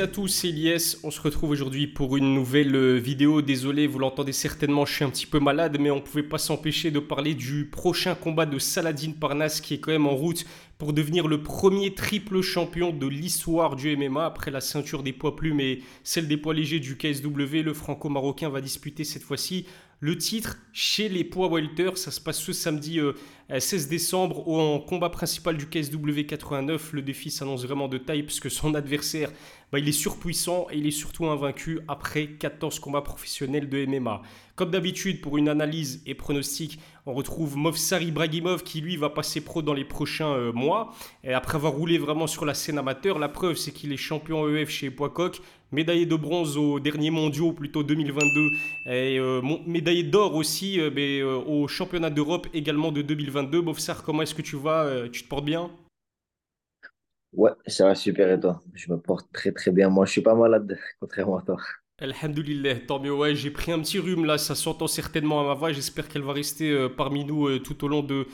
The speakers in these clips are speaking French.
à tous, c'est Elias. On se retrouve aujourd'hui pour une nouvelle euh, vidéo. Désolé, vous l'entendez certainement, je suis un petit peu malade, mais on ne pouvait pas s'empêcher de parler du prochain combat de Saladin Parnas qui est quand même en route pour devenir le premier triple champion de l'histoire du MMA après la ceinture des poids plumes et celle des poids légers du KSW. Le franco-marocain va disputer cette fois-ci le titre chez les poids welter. Ça se passe ce samedi 16 euh, décembre en combat principal du KSW 89. Le défi s'annonce vraiment de taille puisque son adversaire bah, il est surpuissant et il est surtout invaincu après 14 combats professionnels de MMA. Comme d'habitude, pour une analyse et pronostic, on retrouve Movsar Ibrahimov qui lui va passer pro dans les prochains euh, mois. Après avoir roulé vraiment sur la scène amateur, la preuve c'est qu'il est champion EF chez Poicoc, médaillé de bronze aux derniers mondiaux, plutôt 2022, et euh, médaillé d'or aussi euh, au championnat d'Europe également de 2022. Movsar, comment est-ce que tu vas Tu te portes bien? Ouais, ça va super et toi? Je me porte très très bien. Moi, je suis pas malade, contrairement à toi. Alhamdoulilah, tant mieux. Ouais, j'ai pris un petit rhume là, ça s'entend certainement à ma voix. J'espère qu'elle va rester euh, parmi nous euh, tout au long de,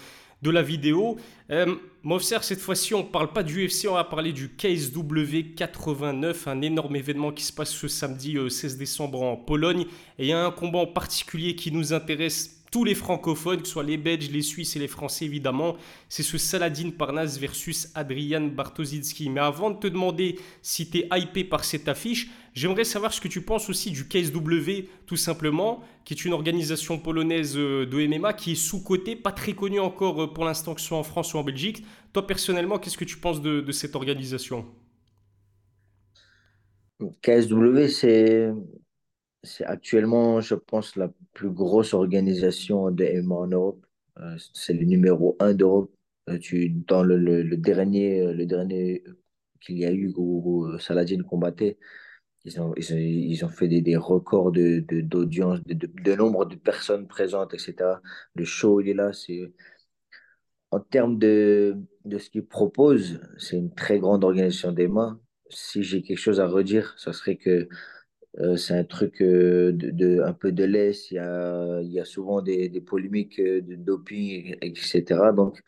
de la vidéo. Euh, Mofser, cette fois-ci, on ne parle pas du UFC, on va parler du KSW 89, un énorme événement qui se passe ce samedi 16 décembre en Pologne. Et il y a un combat en particulier qui nous intéresse tous les francophones, que ce soit les Belges, les Suisses et les Français évidemment, c'est ce Saladin Parnas versus Adrian Bartoszycki. Mais avant de te demander si tu es hypé par cette affiche, j'aimerais savoir ce que tu penses aussi du KSW tout simplement, qui est une organisation polonaise euh, de MMA qui est sous-cotée, pas très connue encore euh, pour l'instant que ce soit en France ou en Belgique. Toi personnellement, qu'est-ce que tu penses de, de cette organisation? KSW, c'est c'est actuellement, je pense, la plus grosse organisation de MMA en Europe. Euh, c'est le numéro un d'Europe. Euh, dans le, le, dernier, euh, le dernier qu'il y a eu où, Saladin combattait, ils ont, ils ont, ils ont fait des, des records de, de, d'audience, de, de, nombre de personnes présentes, etc. Le show, il est là. C'est, en termes de, de ce qu'ils proposent, c'est une très grande organisation d'EMA. Si j'ai quelque chose à redire, ce serait que euh, c'est un truc euh, de, de, un peu de laisse. Il y a, il y a souvent des, des polémiques euh, de doping, etc. Donc,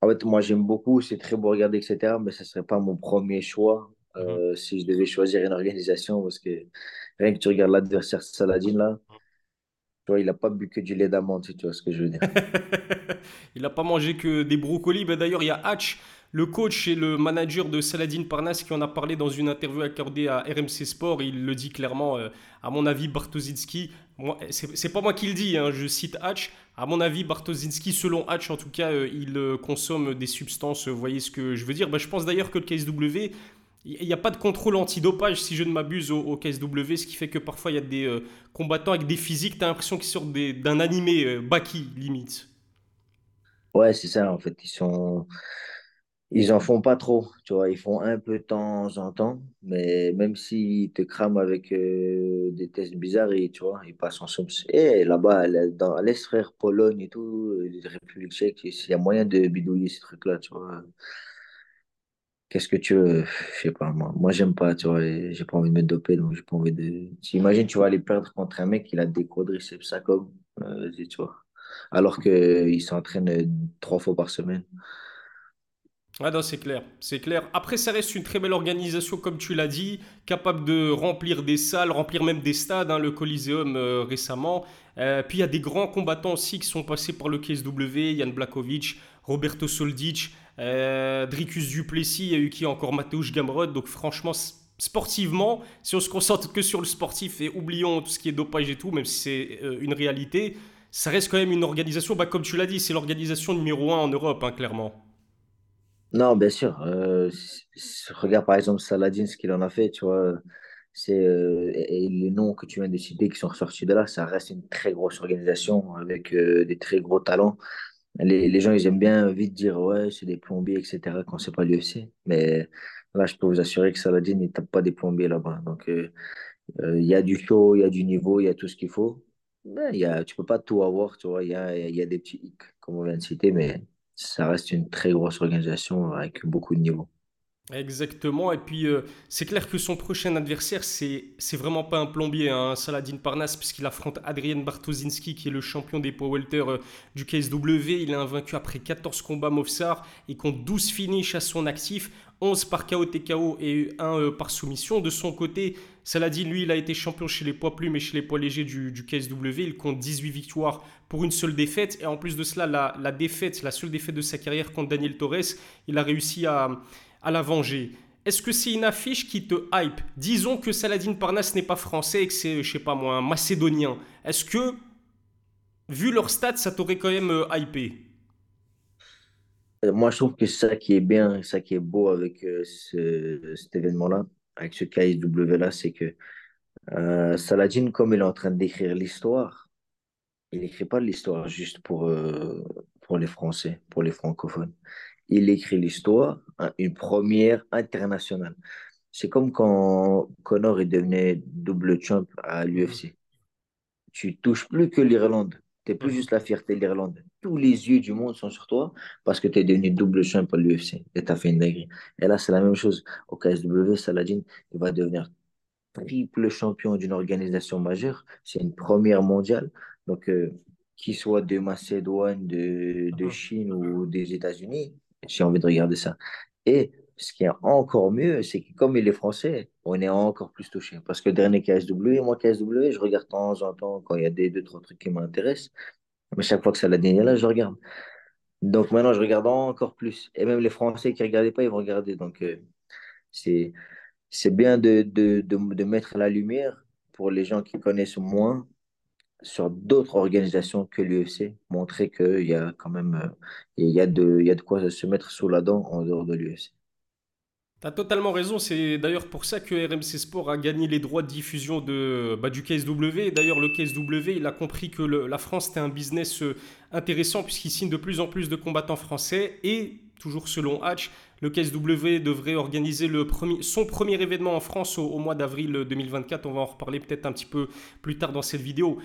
en fait, moi, j'aime beaucoup. C'est très beau à regarder, etc. Mais ce ne serait pas mon premier choix Mhm. si je devais choisir une organisation. Parce que rien que tu regardes l'adversaire Saladin, là, tu vois, il n'a pas bu que du lait d'amande, si tu vois ce que je veux dire. il n'a pas mangé que des brocolis. Ben, D'ailleurs, il y a Hatch, le coach et le manager de Saladin Parnas, qui en a parlé dans une interview accordée à RMC Sport. Il le dit clairement, euh, à mon avis, Bartoszycki, c'est pas moi qui le dis, hein, je cite Hatch. À mon avis, Bartoszycki, selon Hatch en tout cas, euh, il euh, consomme des substances. Vous voyez ce que je veux dire ben, Je pense d'ailleurs que le KSW il n'y a pas de contrôle antidopage, si je ne m'abuse, au, KSW, ce qui fait que parfois il y a des combattants avec des physiques, tu as l'impression qu'ils sortent d'un animé Baki, limite. Ouais, c'est ça, en fait. Ils sont. Ils en font pas trop, tu vois. Ils font un peu de temps en temps, mais même s'ils te crament avec euh, des tests bizarres, tu vois, ils passent en somme. Et là-bas, dans à l'Est, frère, Pologne et tout, les Républiques tchèques, il y a moyen de bidouiller ces trucs-là, tu vois. Qu'est-ce que tu veux? Je sais pas, moi. Moi, j'aime pas, tu vois. et J'ai pas envie de me doper, donc j'ai pas envie de. Imagine, tu vas aller perdre contre un mec, qui a des quadriceps, ça comme, euh, tu vois. Alors qu'il s'entraîne euh, trois fois par semaine. Ah non, c'est clair, c'est clair. Après, ça reste une très belle organisation, comme tu l'as dit, capable de remplir des salles, remplir même des stades, hein, le Coliseum euh, récemment. Euh, puis il y a des grands combattants aussi qui sont passés par le KSW, Jan Blakovic, Roberto Soldic, euh, Dricus Duplessis, il y a eu qui encore Mateusz Gamrod. Donc franchement, sportivement, si on se concentre que sur le sportif et oublions tout ce qui est dopage et tout, même si c'est euh, une réalité, ça reste quand même une organisation, bah, comme tu l'as dit, c'est l'organisation numéro un en Europe, hein, clairement. Non, bien sûr. euh, regarde par exemple Saladin, ce qu'il en a fait, tu vois. C'est, euh, et les noms que tu viens de citer qui sont ressortis de là, ça reste une très grosse organisation avec euh, des très gros talents. Les, les gens, ils aiment bien vite dire, ouais, c'est des plombiers, etc., quand c'est pas l'UFC. Mais là, je peux vous assurer que Saladin, il tape pas des plombiers là-bas. Donc, il y a du show, il y a du niveau, il y a tout ce qu'il faut. Mais il y a, tu peux pas tout avoir, tu vois. Il y a, y a des petits hicks, comme on vient de citer, mais ça reste une très grosse organisation avec beaucoup de niveau. Exactement, et puis euh, c'est clair que son prochain adversaire, c'est c'est vraiment pas un plombier, hein, Saladin Parnasse, puisqu'il affronte Adrien Bartoszynski, qui est le champion des poids welter euh, du KSW. Il est invaincu après 14 combats Movsar et compte 12 finishes à son actif. 11 par KO TKO et 1 par soumission. De son côté, Saladin, lui, il a été champion chez les poids plumes et chez les poids légers du, KSW. Il compte 18 victoires pour une seule défaite. Et en plus de cela, la, défaite, la seule défaite de sa carrière contre Daniel Torres, il a réussi à, la venger. Est-ce que c'est une affiche qui te hype? Disons que Saladin Parnasse n'est pas français et que c'est, je sais pas moi, un macédonien. Est-ce que, vu leur stats, ça t'aurait quand même euh, hypé? Euh, Moi, je trouve que ça qui est bien, ça qui est beau avec euh, ce- cet événement-là, avec ce KSW-là, c'est que euh, Saladin, comme il est en train d'écrire l'histoire, il n'écrit pas l'histoire juste pour, euh, pour les Français, pour les francophones. Il écrit l'histoire, une première internationale. C'est comme quand Conor est devenu double champ à l'UFC. Tu touches plus que l'Irlande. Tu n'es plus mhm, juste la fierté de l'Irlande. Tous les yeux du monde sont sur toi parce que tu es devenu double champ à l'UFC et tu as fait une dinguerie. Et là, c'est la même chose. Au KSW, Saladin, il va devenir triple champion d'une organisation majeure. C'est une première mondiale. Donc, euh, qu'il soit de Macédoine, de, de mhm. Chine ou des États-Unis, j'ai envie de regarder ça. Et ce qui est encore mieux, c'est que comme il est français, on est encore plus touché. Parce que dernier KSW, moi, KSW, je regarde de temps en temps quand il y a des deux, trois trucs qui m'intéressent. Mais chaque fois que ça l'a est là, je regarde. Donc maintenant, je regarde encore plus. Et même les Français qui ne regardaient pas, ils vont regarder. Donc, euh, c'est c'est bien de, de, de, de mettre la lumière pour les gens qui connaissent moins sur d'autres organisations que l'UFC, montrer qu'il y a quand même euh, il y a de, il y a de quoi se mettre sous la dent en dehors de l'UFC. T'as totalement raison, c'est d'ailleurs pour ça que RMC Sport a gagné les droits de diffusion de, bah, du KSW. D'ailleurs, le KSW, il a compris que la France était un business euh, intéressant puisqu'il signe de plus en plus de combattants français et, toujours selon Hatch, le KSW devrait organiser son premier événement en France au, mois d'avril 2024. On va en reparler peut-être un petit peu plus tard dans cette vidéo.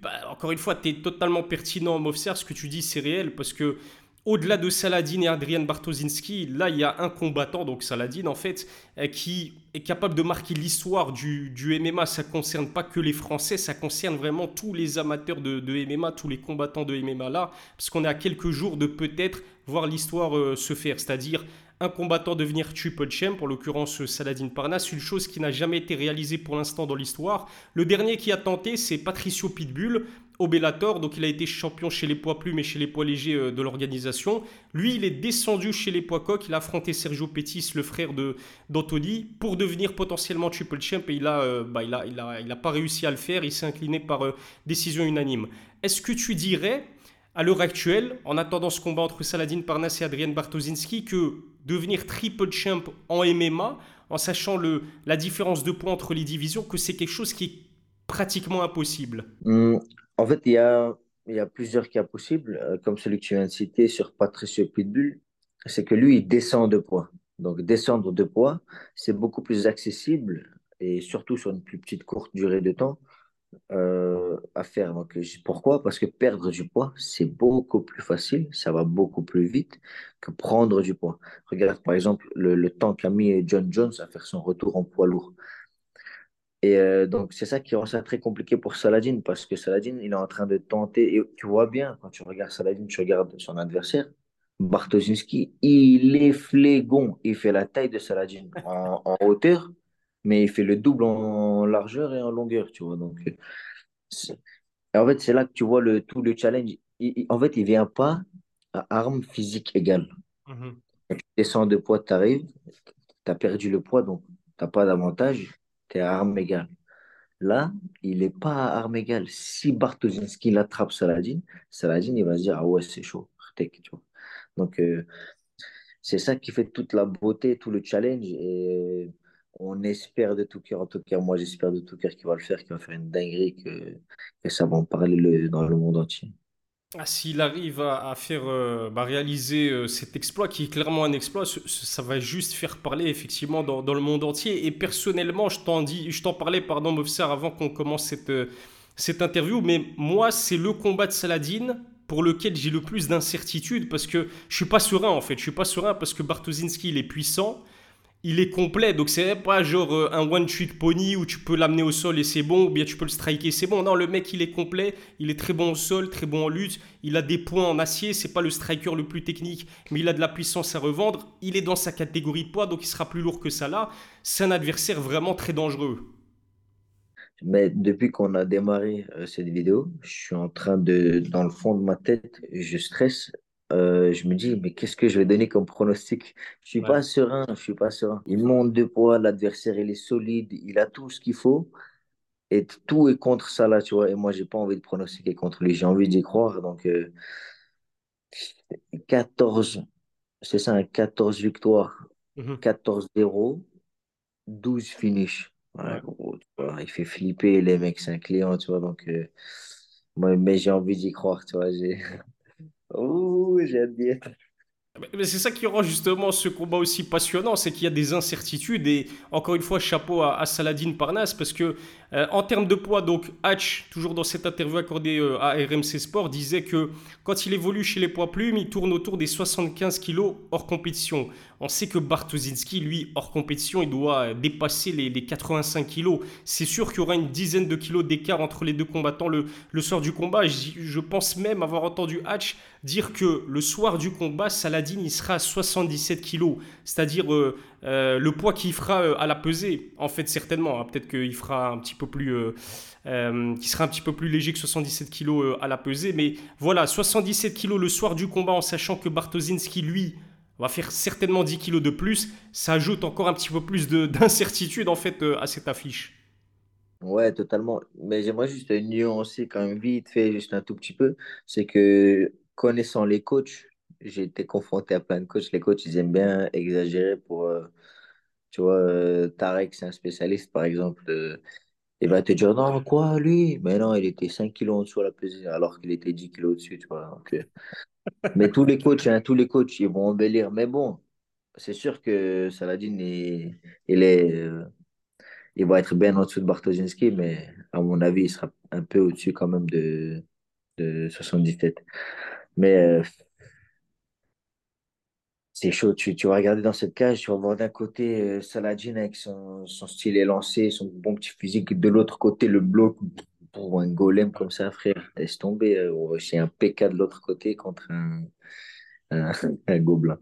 Bah, encore une fois, tu es totalement pertinent, Mofser, ce que tu dis, c'est réel parce que au-delà de Saladin et Adrian Bartoszynski, là, il y a un combattant, donc Saladin, en fait, euh, qui est capable de marquer l'histoire du, du MMA. Ça ne concerne pas que les Français, ça concerne vraiment tous les amateurs de, de MMA, tous les combattants de MMA là, parce qu'on est à quelques jours de peut-être voir l'histoire euh, se faire, c'est-à-dire un combattant devenir triple champ, en l'occurrence Saladin Parnasse, une chose qui n'a jamais été réalisée pour l'instant dans l'histoire. Le dernier qui a tenté, c'est Patricio Pitbull, au donc il a été champion chez les poids plumes et chez les poids légers euh, de l'organisation. Lui, il est descendu chez les poids coqs, il a affronté Sergio Pettis, le frère de d'Anthony, pour devenir potentiellement triple champ. Et il a, euh, bah, il a, il a, il a pas réussi à le faire, il s'est incliné par euh, décision unanime. Est-ce que tu dirais, à l'heure actuelle, en attendant ce combat entre Saladin Parnasse et Adrian Bartoszynski, que devenir triple champ en MMA, en sachant le, la différence de points entre les divisions, que c'est quelque chose qui est pratiquement impossible? Hum, en fait, il y a, plusieurs cas possibles, euh, comme celui que tu viens de citer sur Patricio Pitbull. C'est que lui, il descend de poids. Donc, descendre de poids, c'est beaucoup plus accessible et surtout sur une plus petite courte durée de temps euh, à faire. Pourquoi? Parce que perdre du poids, c'est beaucoup plus facile, ça va beaucoup plus vite que prendre du poids. Regarde, par exemple, le, le temps qu'a mis John Jones à faire son retour en poids lourd. Et euh, donc, c'est ça qui rend ça très compliqué pour Saladin, parce que Saladin, il est en train de tenter, et tu vois bien, quand tu regardes Saladin, tu regardes son adversaire, Bartoszynski, il est flégon, il fait la taille de Saladin en, en hauteur, mais il fait le double en largeur et en longueur, tu vois. Donc, et en fait, c'est là que tu vois le, tout le challenge. Il- il- en fait, il vient pas à armes physiques égales. Mhm. Tu descends de poids, tu arrives, tu as perdu le poids, donc tu n'as pas d'avantage, tu es à armes égales. Là, il n'est pas à armes égales. Si Bartoszynski l'attrape Saladin, Saladin, il va se dire, ah ouais, c'est chaud, tu vois. Donc, euh, c'est ça qui fait toute la beauté, tout le challenge. Et on espère de tout cœur, en tout cas, moi, j'espère de tout cœur qu'il va le faire, qu'il va faire une dinguerie, que, que ça va en parler le- dans le monde entier. Ah, S'il arrive à, faire euh, bah, réaliser euh, cet exploit, qui est clairement un exploit, ça va juste faire parler effectivement dans, le monde entier. Et personnellement, je t'en dis, je t'en parlais, pardon, Mofsar, avant qu'on commence cette, euh, cette interview, mais moi, c'est le combat de Saladin pour lequel j'ai le plus d'incertitude parce que je suis pas serein en fait. Je suis pas serein parce que Bartoszynski il est puissant, il est complet, donc c'est pas genre euh, un one trick pony où tu peux l'amener au sol et c'est bon, ou bien tu peux le striker, c'est bon. Non, le mec il est complet, il est très bon au sol, très bon en lutte, il a des points en acier, c'est pas le striker le plus technique, mais il a de la puissance à revendre, il est dans sa catégorie de poids, donc il sera plus lourd que ça là. C'est un adversaire vraiment très dangereux. Mais depuis qu'on a démarré euh, cette vidéo, je suis en train de, dans le fond de ma tête, je stresse. Euh, je me dis, mais qu'est-ce que je vais donner comme pronostic? Je suis Ouais. pas serein, je suis pas serein. Il monte de poids, l'adversaire, il est solide, il a tout ce qu'il faut. Et tout est contre ça là, tu vois. Et moi, j'ai pas envie de pronostiquer contre lui. J'ai envie d'y croire. Donc, euh, 14, c'est ça, un 14 victoires, Mhm. 14-0, 12 finish. Ouais, Ouais. gros, tu vois, il fait flipper les mecs, c'est un client, tu vois. Donc, euh, moi, mais j'ai envie d'y croire, tu vois. Oh, j'ai hâte mais c'est ça qui rend justement ce combat aussi passionnant, c'est qu'il y a des incertitudes et encore une fois chapeau à, à Saladin Parnasse parce que euh, en termes de poids, donc Hatch, toujours dans cette interview accordée euh, à RMC Sport, disait que quand il évolue chez les poids plumes, il tourne autour des 75 kilos hors compétition. On sait que Bartoszynski, lui, hors compétition, il doit dépasser les, les 85 kilos. C'est sûr qu'il y aura une dizaine de kilos d'écart entre les deux combattants le, soir du combat. Je, pense même avoir entendu Hatch dire que le soir du combat, Saladin il sera à 77 kilos, c'est-à-dire euh, euh, le poids qu'il fera euh, à la pesée. En fait, certainement, hein, peut-être qu'il fera un petit peu plus, euh, euh, qui sera un petit peu plus léger que 77 kilos euh, à la pesée, mais voilà, 77 kilos le soir du combat, en sachant que Bartoszynski lui va faire certainement 10 kilos de plus, ça ajoute encore un petit peu plus de- d'incertitude en fait euh, à cette affiche. Ouais, totalement. Mais j'aimerais juste nuancer quand même vite fait, juste un tout petit peu. C'est que connaissant les coachs, j'ai été confronté à plein de coachs. Les coachs, ils aiment bien exagérer pour, euh, tu vois, euh, Tarek, c'est un spécialiste, par exemple. il va te dire, non, quoi, lui? Mais non, il était 5 kilos en dessous à la pesée, alors qu'il était 10 kilos au-dessus, tu vois. Mais tous les coachs, hein, tous les coachs, ils vont embellir. Mais bon, c'est sûr que Saladin, il, il est, euh, il va être bien en dessous de Bartoszynski, mais à mon avis, il sera un peu au-dessus quand même de, de 77. Mais euh, c'est chaud. Tu, vas regarder dans cette cage, tu vas voir d'un côté euh, Saladin avec son, son style élancé, son bon petit physique. De l'autre côté, le bloc pour un golem comme ça, frère. Laisse tomber. euh, c'est un PK de l'autre côté contre un, un, gobelin.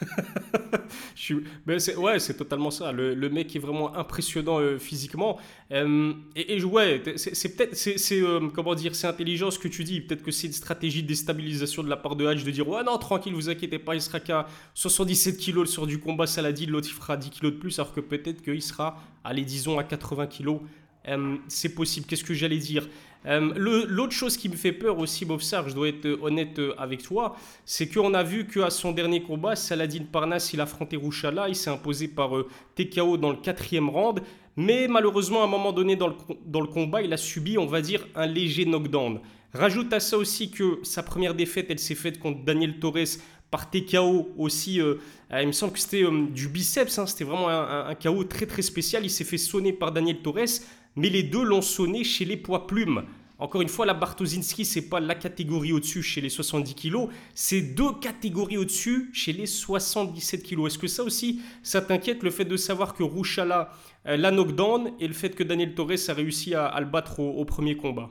Je suis- ben c'est, ouais, c'est totalement ça. Le, le mec est vraiment impressionnant euh, physiquement. Euh, et, et ouais, c'est, c'est peut-être, c'est, c'est, euh, comment dire, c'est intelligent ce que tu dis. Peut-être que c'est une stratégie de déstabilisation de la part de Hatch de dire ouais non tranquille, vous inquiétez pas, il sera qu'à 77 kilos sur du combat Saladin, l'autre il fera 10 kilos de plus, alors que peut-être qu'il sera, allez disons à 80 kilos. Euh, c'est possible. Qu'est-ce que j'allais dire? Euh, L'autre chose qui me fait peur aussi, Bofsar, je dois être honnête euh, avec toi, c'est qu'on a vu qu'à son dernier combat, Saladin Parnasse, il a affronté Rouchala, il s'est imposé par TKO dans le quatrième round, mais malheureusement, à un moment donné dans le, dans le combat, il a subi, on va dire, un léger knockdown. Rajoute à ça aussi que sa première défaite, elle s'est faite contre Daniel Torres par TKO aussi. euh, euh, il me semble que c'était euh, du biceps, hein, c'était vraiment un, un- KO très très spécial. Il s'est fait sonner par Daniel Torres, mais les deux l'ont sonné chez les poids plumes. Encore une fois, la Bartoszynski, c'est pas la catégorie au-dessus chez les 70 kilos, c'est deux catégories au-dessus chez les 77 kilos. Est-ce que ça aussi, ça t'inquiète, le fait de savoir que Rouchala euh, l'a knockdown et le fait que Daniel Torres a réussi à, le battre au premier combat?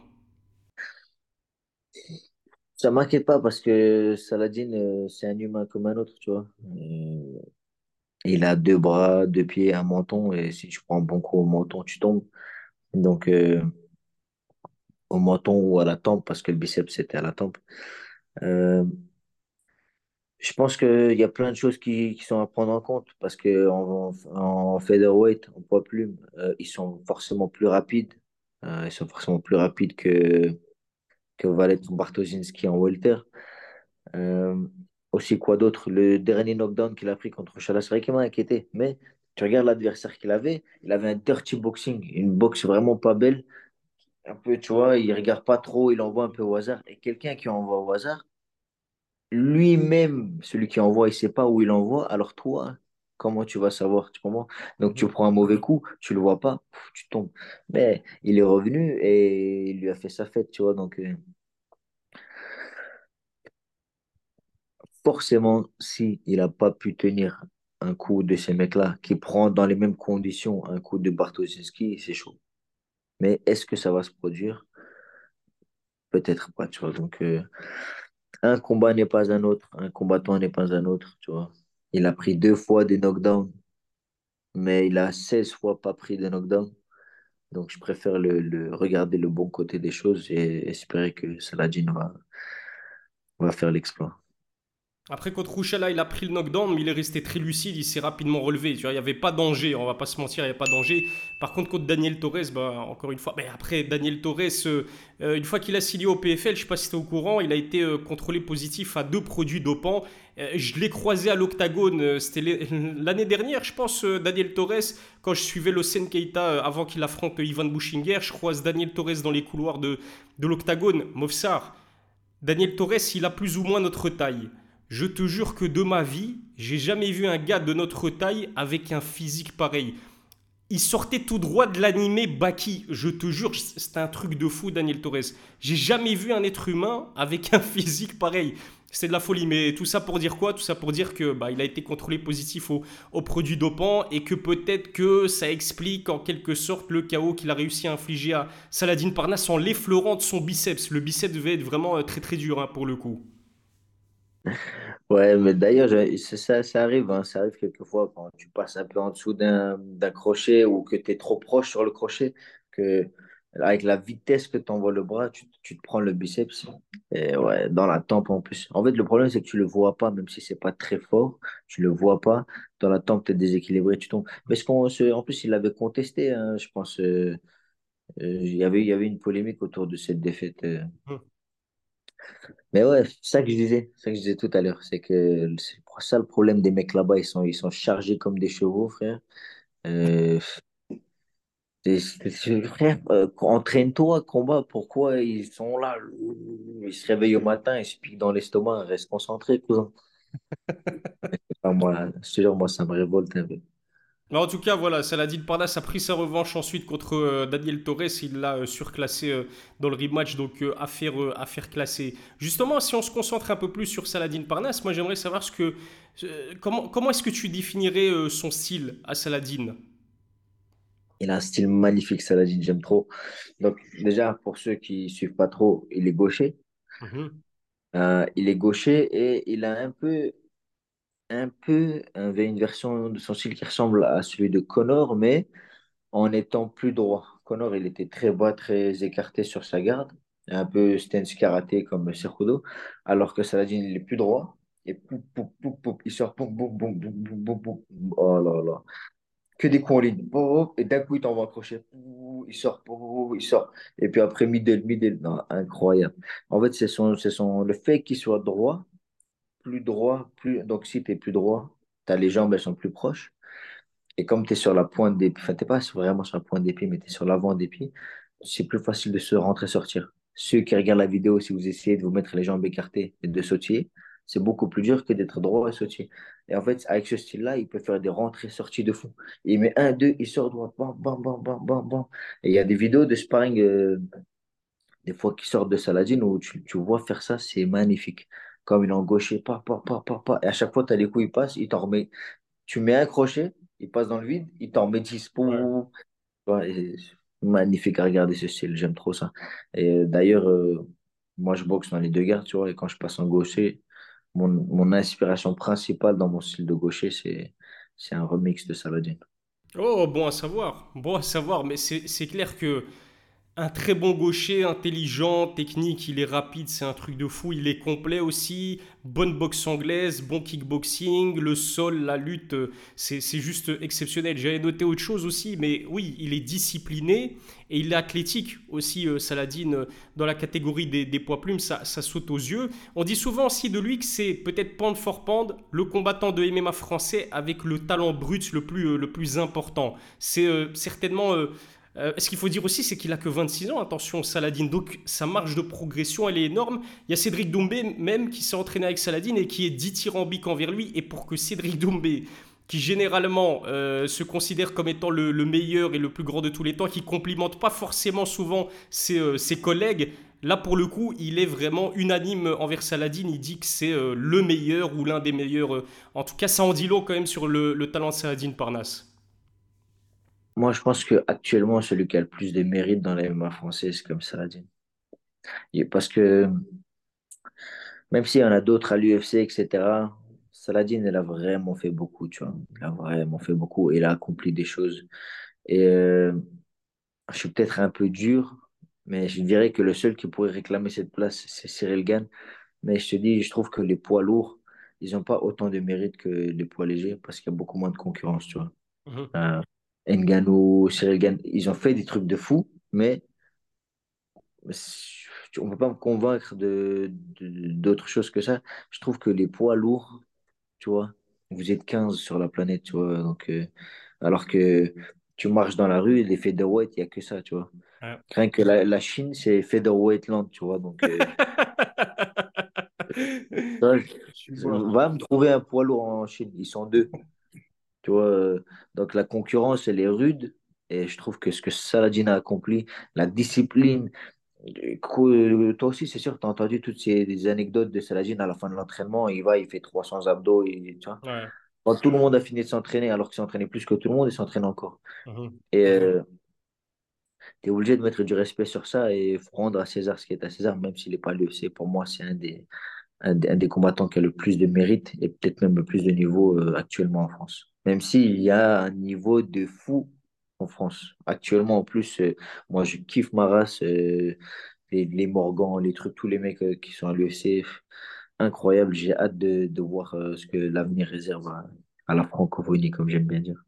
Ça m'inquiète pas parce que Saladin, euh, c'est un humain comme un autre, tu vois. Euh, il a deux bras, deux pieds, un menton, et si tu prends un bon coup au menton, tu tombes. Donc, euh, au menton ou à la tempe, parce que le biceps, c'était à la tempe. Je pense qu'il y a plein de choses qui, sont à prendre en compte, parce que en, featherweight, en poids plume, ils sont forcément plus rapides. Ils sont forcément plus rapides que, que Valentin Bartoszynski en welter. Euh, aussi, quoi d'autre? Le dernier knockdown qu'il a pris contre Chala, c'est vrai qu'il m'a inquiété. Mais tu regardes l'adversaire qu'il avait, il avait un dirty boxing, une boxe vraiment pas belle. Un peu, tu vois, il regarde pas trop, il envoie un peu au hasard. Et quelqu'un qui envoie au hasard, lui-même, celui qui envoie, il sait pas où il envoie. Alors toi, comment tu vas savoir? Tu comprends? Donc tu Mhm. prends un mauvais coup, tu le vois pas, tu tombes. Mais il est revenu et il lui a fait sa fête, tu vois? Donc euh, forcément, si il a pas pu tenir un coup de ces mecs-là, qui prend dans les mêmes conditions un coup de Bartoszewski, c'est chaud. Mais est-ce que ça va se produire? Peut-être pas, tu vois? Donc, euh, un combat n'est pas un autre, un combattant n'est pas un autre, tu vois? Il a pris deux fois des knockdowns, mais il a 16 fois pas pris de knockdown. Donc, je préfère le, regarder le bon côté des choses et espérer que Saladin va faire l'exploit. Après, contre Rouchala, il a pris le knockdown, mais il est resté très lucide, il s'est rapidement relevé. Tu vois, il n'y avait pas danger, on va pas se mentir, il n'y avait pas danger. Par contre, contre Daniel Torres, bah, encore une fois, mais après, Daniel Torres, euh, euh, une fois qu'il a signé au PFL, je ne sais pas si tu es au courant, il a été euh, contrôlé positif à deux produits dopants. Je l'ai croisé à l'Octagone, c'était l'année dernière, je pense, Daniel Torres, quand je suivais Locen Keita euh, avant qu'il affronte Ivan Bouchinger, je croise Daniel Torres dans les couloirs de, de l'Octagone. Mofsar, Daniel Torres, il a plus ou moins notre taille. Je te jure que de ma vie, j'ai jamais vu un gars de notre taille avec un physique pareil. Il sortait tout droit de l'animé Baki. Je te jure, c'était un truc de fou, Daniel Torres. J'ai jamais vu un être humain avec un physique pareil. C'était de la folie. Mais tout ça pour dire quoi? Tout ça pour dire que bah, il a été contrôlé positif au, produit dopant et que peut-être que ça explique en quelque sorte le chaos qu'il a réussi à infliger à Saladin Parnasse en l'effleurant de son biceps. Le biceps devait être vraiment euh, très très dur hein, pour le coup. Ouais, mais d'ailleurs, c'est ça, ça arrive, hein, ça arrive quelquefois quand tu passes un peu en dessous d'un crochet ou que tu es trop proche sur le crochet, que avec la vitesse que tu envoies le bras, tu, te prends le biceps et ouais, dans la tempe en plus. En fait, le problème, c'est que tu le vois pas, même si c'est pas très fort, tu le vois pas. Dans la tempe, tu es déséquilibré, tu tombes. Mais ce qu'on, en plus, il avait contesté, hein, je pense. euh, euh, il y avait, une polémique autour de cette défaite. euh. Mais ouais, c'est ça que je disais, ça que je disais tout à l'heure, c'est que c'est ça le problème des mecs là-bas, ils sont, ils sont chargés comme des chevaux, frère. Euh, c'est- c'est- c'est- frère, euh, entraîne-toi, combat, pourquoi ils sont là? Ils se réveillent au matin, ils se piquent dans l'estomac, reste concentré, cousin. Enfin, moi, je te jure, moi, ça me révolte un peu. Mais en tout cas, voilà, Saladin Parnasse a pris sa revanche ensuite contre euh, Daniel Torres. Il l'a euh, surclassé euh, dans le rematch, donc affaire, affaire classée. Justement, si on se concentre un peu plus sur Saladin Parnasse, moi j'aimerais savoir ce que, comment, comment est-ce que tu définirais son style à Saladin? Il a un style magnifique, Saladin, j'aime trop. Donc, déjà, pour ceux qui suivent pas trop, il est gaucher. Mhm. Il est gaucher et il a un peu un peu avait une version de son style qui ressemble à celui de Connor, mais en étant plus droit. Connor, il était très bas, très écarté sur sa garde, un peu stance karaté comme Cejudo, alors que Saladin, il est plus droit. Et pou, pou, pou, pou, il sort boum, boum, boum, boum, boum, boum. Oh là là. Que des coups en ligne. Et d'un coup, il t'envoie. Pou, Il sort, il sort. Et puis après, middle, middle. Non, incroyable. En fait, c'est son, c'est son, le fait qu'il soit droit plus droit, plus... donc si tu es plus droit, as les jambes, elles sont plus proches. Et comme tu es sur la pointe des pieds, enfin, tu pas vraiment sur la pointe des pieds, mais tu es sur l'avant des pieds, c'est plus facile de se rentrer-sortir. Ceux qui regardent la vidéo, si vous essayez de vous mettre les jambes écartées et de sautiller, c'est beaucoup plus dur que d'être droit et sautiller. Et en fait, avec ce style-là, il peut faire des rentrées-sorties de fou. Il met un, deux, il sort droit, bam, bam, bam, bam, bam, bam. Et il y a des vidéos de sparring euh, des fois qui sortent de Saladin où tu vois faire ça, c'est magnifique. Comme il est en gaucher, pas, pas, pas, pas, pas. Et à chaque fois, tu as les coups, il passe, il t'en remet. Tu mets un crochet, il passe dans le vide, il t'en remet 10. Ouais. Pou. Ouais, magnifique à regarder ce style, j'aime trop ça. Et d'ailleurs, euh, moi je boxe dans les deux gardes, tu vois, et quand je passe en gaucher, mon, mon inspiration principale dans mon style de gaucher, c'est, c'est un remix de Saladin. Oh, bon à savoir, bon à savoir, mais c'est c'est clair que Un très bon gaucher, intelligent, technique, il est rapide, c'est un truc de fou, il est complet aussi, bonne boxe anglaise, bon kickboxing, le sol, la lutte, c'est juste exceptionnel. J'avais noté autre chose aussi, mais oui, il est discipliné et il est athlétique aussi, euh, Saladin, euh, dans la catégorie des, des poids plumes, ça, ça saute aux yeux. On dit souvent aussi de lui que c'est peut-être pound for pound, le combattant de MMA français avec le talent brut le plus, euh, le plus important. C'est certainement... euh, ce qu'il faut dire aussi, c'est qu'il a que 26 ans, attention, Saladin. Donc sa marge de progression, elle est énorme. Il y a Cédric Doumbé même qui s'est entraîné avec Saladin et qui est dithyrambique envers lui. Et pour que Cédric Doumbé, qui généralement euh, se considère comme étant le, le meilleur et le plus grand de tous les temps, qui complimente pas forcément souvent ses, euh, collègues, là, pour le coup, il est vraiment unanime envers Saladin. Il dit que c'est le meilleur ou l'un des meilleurs. En tout cas, ça en dit long quand même sur le, le talent de Saladin Parnasse. Moi, je pense que actuellement, celui qui a le plus de mérite dans la MMA française, c'est comme Saladin. Et Parce que même s'il y en a d'autres à l'UFC, etc., Saladin, il a vraiment fait beaucoup, tu vois. Il a vraiment fait beaucoup. Il a accompli des choses. Et euh, je suis peut-être un peu dur, mais je dirais que le seul qui pourrait réclamer cette place, c'est Cyril Gane. Mais je te dis, je trouve que les poids lourds, ils n'ont pas autant de mérite que les poids légers parce qu'il y a beaucoup moins de concurrence, tu vois. Mhm. Euh, Ngannou, Cyril Gane, ils ont fait des trucs de fou, mais on ne peut pas me convaincre de, de- d'autre chose que ça. Je trouve que les poids lourds, tu vois, vous êtes 15 sur la planète, tu vois. Donc, euh, alors que tu marches dans la rue, les featherweight, il n'y a que ça, tu vois. Ouais. Rien que la, la Chine, c'est featherweight land, tu vois. Donc, euh, Je je- va me trouver un poids lourd en Chine. Ils sont deux, tu vois. euh, Donc, la concurrence, elle est rude. Et je trouve que ce que Saladin a accompli, la discipline, euh, toi aussi, c'est sûr, tu as entendu toutes ces anecdotes de Saladin à la fin de l'entraînement. Il va, il fait 300 abdos, et, tu vois. Ouais. Quand tout le monde a fini de s'entraîner, alors qu'il s'entraînait plus que tout le monde, il s'entraîne encore. Mhm. Et euh, tu es obligé de mettre du respect sur ça et rendre à César ce qui est à César, même s'il n'est pas l'UFC. Pour moi, c'est un des, un, des un des combattants qui a le plus de mérite et peut-être même le plus de niveau euh, actuellement en France. Même s'il y a un niveau de fou en France. Actuellement, en plus, euh, moi, je kiffe ma race, euh, les, les Morgan, les trucs, tous les mecs euh, qui sont à l'UFC. Incroyable. J'ai hâte de, voir ce que l'avenir réserve à la francophonie, comme j'aime bien dire.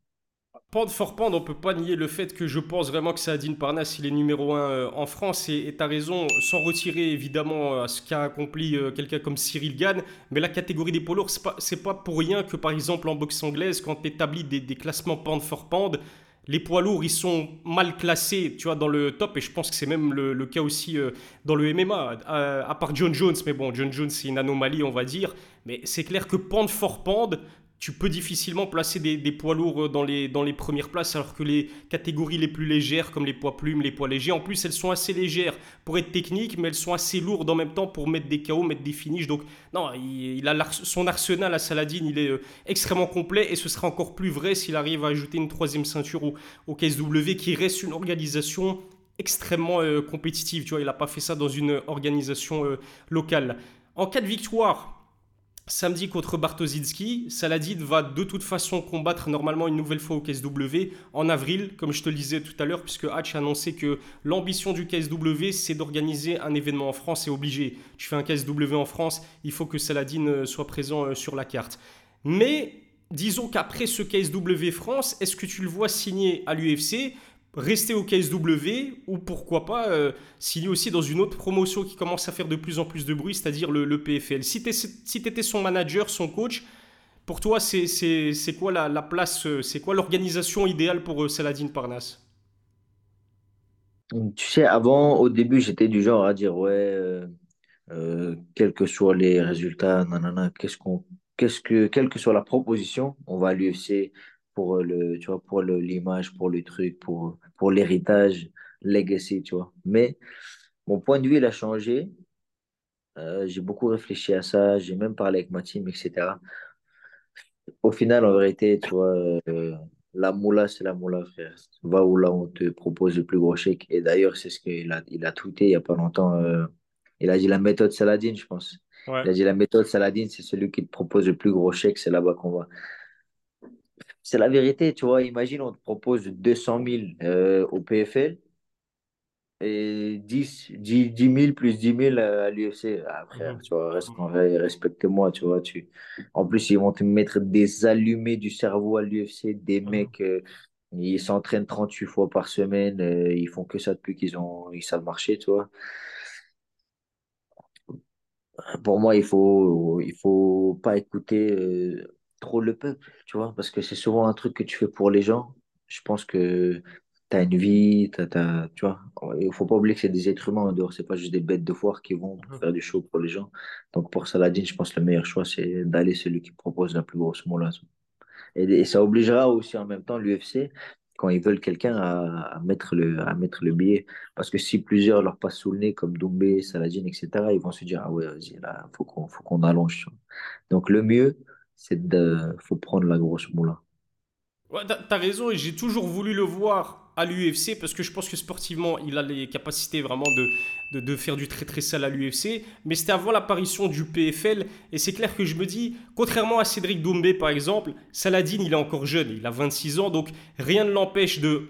Pound for pound, on peut pas nier le fait que je pense vraiment que Saadine Parnasse, il est numéro un euh, en France. Et tu as raison, sans retirer évidemment euh, ce qu'a accompli euh, quelqu'un comme Cyril Gann, mais la catégorie des poids lourds, c'est pas, pas pour rien que par exemple en boxe anglaise, quand tu établis des, classements pound for pound, les poids lourds, ils sont mal classés, tu vois, dans le top, et je pense que c'est même le, cas aussi dans le MMA, à, à part John Jones, mais bon, John Jones, c'est une anomalie, on va dire, mais c'est clair que pound for pound, tu peux difficilement placer des, poids lourds dans les, dans les premières places, alors que les catégories les plus légères, comme les poids plumes, les poids légers, en plus, elles sont assez légères pour être techniques, mais elles sont assez lourdes en même temps pour mettre des KO, mettre des finishes. Donc, non, il, a son arsenal à Saladin, il est euh, extrêmement complet, et ce sera encore plus vrai s'il arrive à ajouter une troisième ceinture au, au KSW, qui reste une organisation extrêmement euh, compétitive. Tu vois, il n'a pas fait ça dans une organisation euh, locale. En cas de victoire, Samedi contre Bartoszynski, Saladin va de toute façon combattre normalement une nouvelle fois au KSW en avril, comme je te le disais tout à l'heure, puisque Hatch a annoncé que l'ambition du KSW, c'est d'organiser un événement en France, c'est obligé. Tu fais un KSW en France, il faut que Saladin euh, soit présent euh, sur la carte. Mais disons qu'après ce KSW France, est-ce que tu le vois signer à l'UFC rester au KSW ou pourquoi pas euh, signer aussi dans une autre promotion qui commence à faire de plus en plus de bruit, c'est-à-dire le, PFL. Si tu étais son manager, son coach, pour toi, c'est quoi la, la place, euh, c'est quoi l'organisation idéale pour euh, Saladin Parnasse? Tu sais, avant, au début, j'étais du genre à dire, ouais, euh, quels que soient les résultats, qu'est-ce qu'on, que, quelle que soit la proposition, on va à l'UFC pour euh, le, tu vois, pour l'image, pour le truc, pour, pour l'héritage, legacy, tu vois. Mais mon point de vue, il a changé. Euh, j'ai beaucoup réfléchi à ça, j'ai même parlé avec ma team, etc. Au final, en vérité, tu vois, euh, la moula, c'est la moula, frère. Va où là, on te propose le plus gros chèque. Et d'ailleurs, c'est ce qu'il a, il a tweeté il n'y a pas longtemps. euh, il a dit la méthode Saladin, je pense. Ouais. Il a dit la méthode Saladin, c'est celui qui te propose le plus gros chèque, c'est là-bas qu'on va. C'est la vérité, tu vois. Imagine, on te propose 200 000 euh, au PFL et 10, 10, 10 000 plus 10 000 à l'UFC. Ah, frère, Mhm. tu vois, reste- respecte-moi, tu vois. Tu... En plus, ils vont te mettre des allumés du cerveau à l'UFC, des Mhm. mecs, euh, ils s'entraînent 38 fois par semaine, euh, ils font que ça depuis qu'ils ont, ils savent marcher, tu vois. Pour moi, il faut, il faut pas écouter euh, trop le peuple, tu vois, parce que c'est souvent un truc que tu fais pour les gens. Je pense que tu as une vie, t'as, t'as- tu vois. Il faut pas oublier que c'est des êtres humains en dehors, c'est pas juste des bêtes de foire qui vont Mhm. faire du show pour les gens. Donc pour Saladin, je pense que le meilleur choix, c'est d'aller celui qui propose la plus grosse moula. Et, et ça obligera aussi en même temps l'UFC quand ils veulent quelqu'un à, mettre le, à mettre le billet. Parce que si plusieurs leur passent sous le nez, comme Doumbé, Saladin, etc., ils vont se dire, ah ouais, vas-y, là, faut qu'on, faut qu'on allonge. Donc le mieux, c'est de, faut prendre la grosse moula. Ouais, t'as raison, et j'ai toujours voulu le voir à l'UFC parce que je pense que sportivement, il a les capacités vraiment de, de, faire du très très sale à l'UFC. Mais c'était avant l'apparition du PFL, et c'est clair que je me dis, contrairement à Cédric Doumbé par exemple, Saladin il est encore jeune, il a 26 ans, donc rien ne l'empêche de,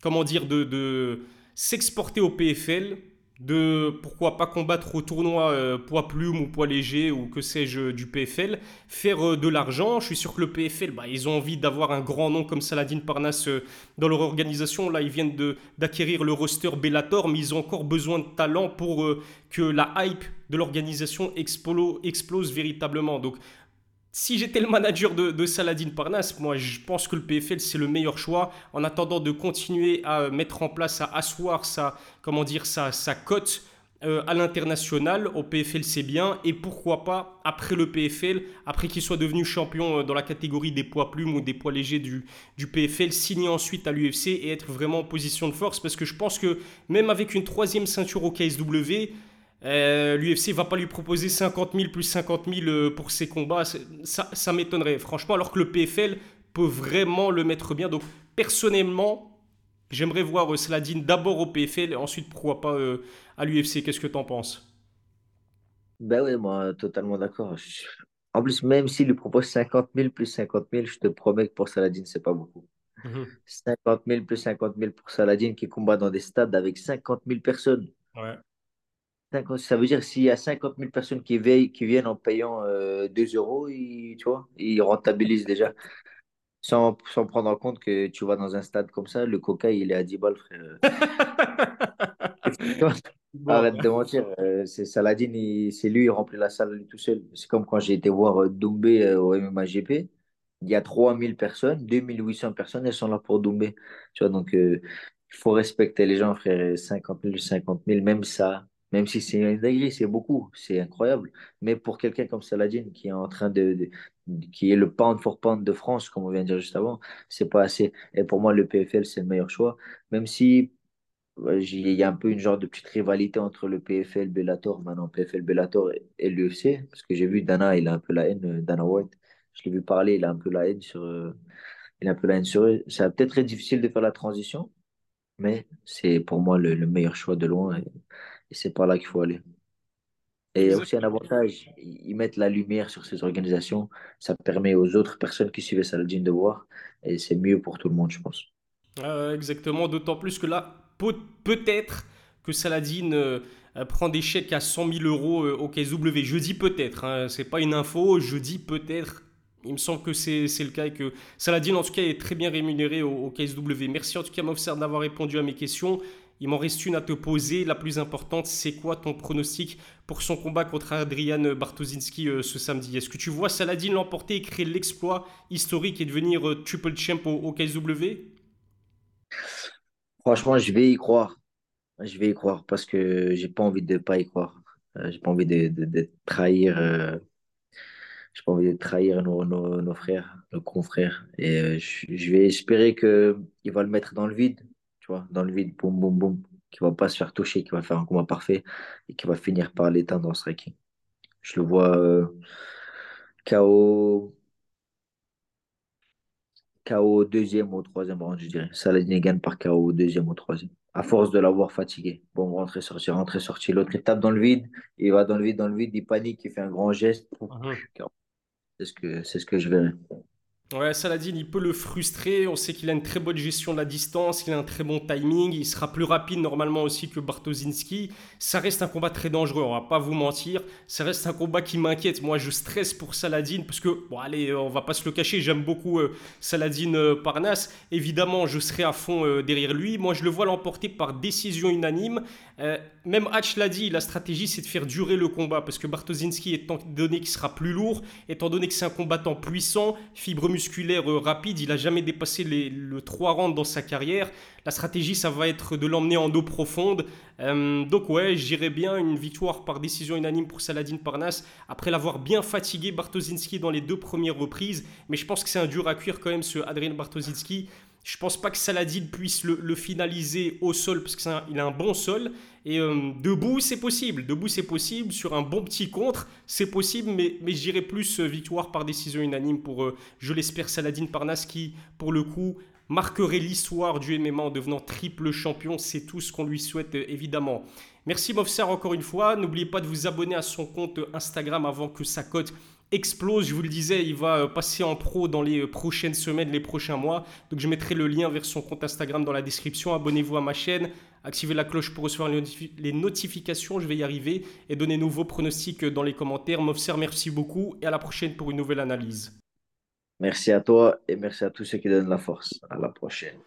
comment dire, de, de s'exporter au PFL de pourquoi pas combattre au tournoi euh, poids plume ou poids léger ou que sais-je du PFL, faire euh, de l'argent. Je suis sûr que le PFL, bah, ils ont envie d'avoir un grand nom comme Saladin Parnasse euh, dans leur organisation. Là, ils viennent d'acquérir le roster Bellator, mais ils ont encore besoin de talent pour que la hype de l'organisation explose, explose véritablement. Donc si j'étais le manager de, Saladin Parnas, moi je pense que le PFL c'est le meilleur choix en attendant de continuer à mettre en place, à asseoir sa, comment dire, sa cote euh, à l'international. Au PFL c'est bien et pourquoi pas après le PFL, après qu'il soit devenu champion euh, dans la catégorie des poids plumes ou des poids légers du, du PFL, signer ensuite à l'UFC et être vraiment en position de force parce que je pense que même avec une troisième ceinture au KSW, euh, L'UFC va pas lui proposer 50 000 plus 50 000 euh, pour ses combats. Ça, ça m'étonnerait, franchement, alors que le PFL peut vraiment le mettre bien. Donc, personnellement, j'aimerais voir euh, Sladin d'abord au PFL et ensuite, pourquoi pas à l'UFC. Qu'est-ce que tu en penses? Ben oui, moi, totalement d'accord. En plus, même s'il lui propose 50 000 plus 50 000, je te promets que pour Saladin, c'est pas beaucoup. 50 mhm. 000 plus 50 000 pour Saladin qui combat dans des stades avec 50 000 personnes. Ouais. Ça veut dire s'il y a 50 000 personnes qui, veillent, qui viennent en payant 2 euh, euros, ils, tu vois, ils rentabilisent déjà. Sans, sans, prendre en compte que tu vas dans un stade comme ça, le coca, il est à 10 balles, frère. Arrête de mentir. Euh, c'est Saladin, c'est lui, il remplit la salle tout seul. C'est comme quand j'ai été voir euh, Doumbé au MMAGP. Il y a 3000 personnes, 2800 personnes, elles sont là pour Doumbé. Tu vois, donc il faut respecter les gens, frère. 50 000, 50 000, même ça, même si c'est une dinguerie, c'est beaucoup, c'est incroyable. Mais pour quelqu'un comme Saladin, qui est en train de, qui est le pound for pound de France, comme on vient de dire juste avant, c'est pas assez. Et pour moi, le PFL, c'est le meilleur choix. Même si il y a un peu une genre de petite rivalité entre le PFL Bellator, maintenant PFL Bellator et, l'UFC, parce que j'ai vu Dana, il a un peu la haine, euh, Dana White, je l'ai vu parler, il a un peu la haine sur, euh, il a un peu la haine sur eux. Ça va peut-être être difficile de faire la transition, mais c'est pour moi le, meilleur choix de loin. C'est par là qu'il faut aller. Et aussi un avantage, ils mettent la lumière sur ces organisations. Ça permet aux autres personnes qui suivaient Saladin de voir. Et c'est mieux pour tout le monde, je pense. exactement, d'autant plus que là, peut-être que Saladin euh, prend des chèques à 100 000 euros euh, au KSW. Je dis peut-être, hein, c'est pas une info, je dis peut-être. Il me semble que c'est le cas et que Saladin, en tout cas, est très bien rémunéré au, au KSW. Merci en tout cas, Mofsar, d'avoir répondu à mes questions. Il m'en reste une à te poser. La plus importante, c'est quoi ton pronostic pour son combat contre Adrian Bartoszynski euh, ce samedi? Est-ce que tu vois Saladin l'emporter et créer l'exploit historique et devenir euh, triple champ au, KSW Franchement, je vais y croire. Je vais y croire parce que j'ai pas envie de pas y croire. Euh, j'ai pas envie de, trahir. j'ai pas envie de trahir nos, nos, frères, nos confrères. Et je, je, vais espérer qu'il va le mettre dans le vide dans le vide, boum, boum, boum, qui va pas se faire toucher, qui va faire un combat parfait et qui va finir par l'éteindre en striking. Je le vois euh, KO, KO deuxième ou troisième round, je dirais. Saladin gagne par KO au deuxième ou troisième. À force de l'avoir fatigué. Bon, rentrer, sortir, rentrer, sortir. L'autre, il tape dans le vide. Il va dans le vide, dans le vide. Il panique, il fait un grand geste. Mhm. C'est ce que, c'est ce que je verrai. Ouais, Saladin, il peut le frustrer. On sait qu'il a une très bonne gestion de la distance, il a un très bon timing. Il sera plus rapide normalement aussi que Bartoszynski. Ça reste un combat très dangereux, on va pas vous mentir. Ça reste un combat qui m'inquiète. Moi, je stresse pour Saladin parce que, bon, allez, on va pas se le cacher, j'aime beaucoup euh, Saladin euh, Parnas. Évidemment, je serai à fond euh, derrière lui. Moi, je le vois l'emporter par décision unanime. même Hatch l'a dit, la stratégie, c'est de faire durer le combat parce que Bartoszynski, étant donné qu'il sera plus lourd, étant donné que c'est un combattant puissant, fibre musculaire euh, rapide. Il a jamais dépassé le 3 rounds dans sa carrière. La stratégie, ça va être de l'emmener en eau profonde. Euh, donc ouais, j'irais bien une victoire par décision unanime pour Saladin Parnas, après l'avoir bien fatigué Bartoszynski dans les deux premières reprises. Mais je pense que c'est un dur à cuire quand même ce Adrien Bartoszynski. Je pense pas que Saladin puisse le, finaliser au sol parce qu'il a un bon sol. Et euh, debout, c'est possible. Debout, c'est possible. Sur un bon petit contre, c'est possible. Mais, dirais plus euh, victoire par décision unanime pour, euh, je l'espère, Saladin Parnas qui, pour le coup, marquerait l'histoire du MMA en devenant triple champion. C'est tout ce qu'on lui souhaite, évidemment. Merci Mofsar encore une fois. N'oubliez pas de vous abonner à son compte Instagram avant que sa cote explose. Je vous le disais, il va euh, passer en pro dans les euh, prochaines semaines, les prochains mois. Donc je mettrai le lien vers son compte Instagram dans la description. Abonnez-vous à ma chaîne, activez la cloche pour recevoir les notifications. Je vais y arriver et donnez-nous vos pronostics dans les commentaires. Mofser, merci beaucoup et à la prochaine pour une nouvelle analyse. Merci à toi et merci à tous ceux qui donnent la force. À la prochaine.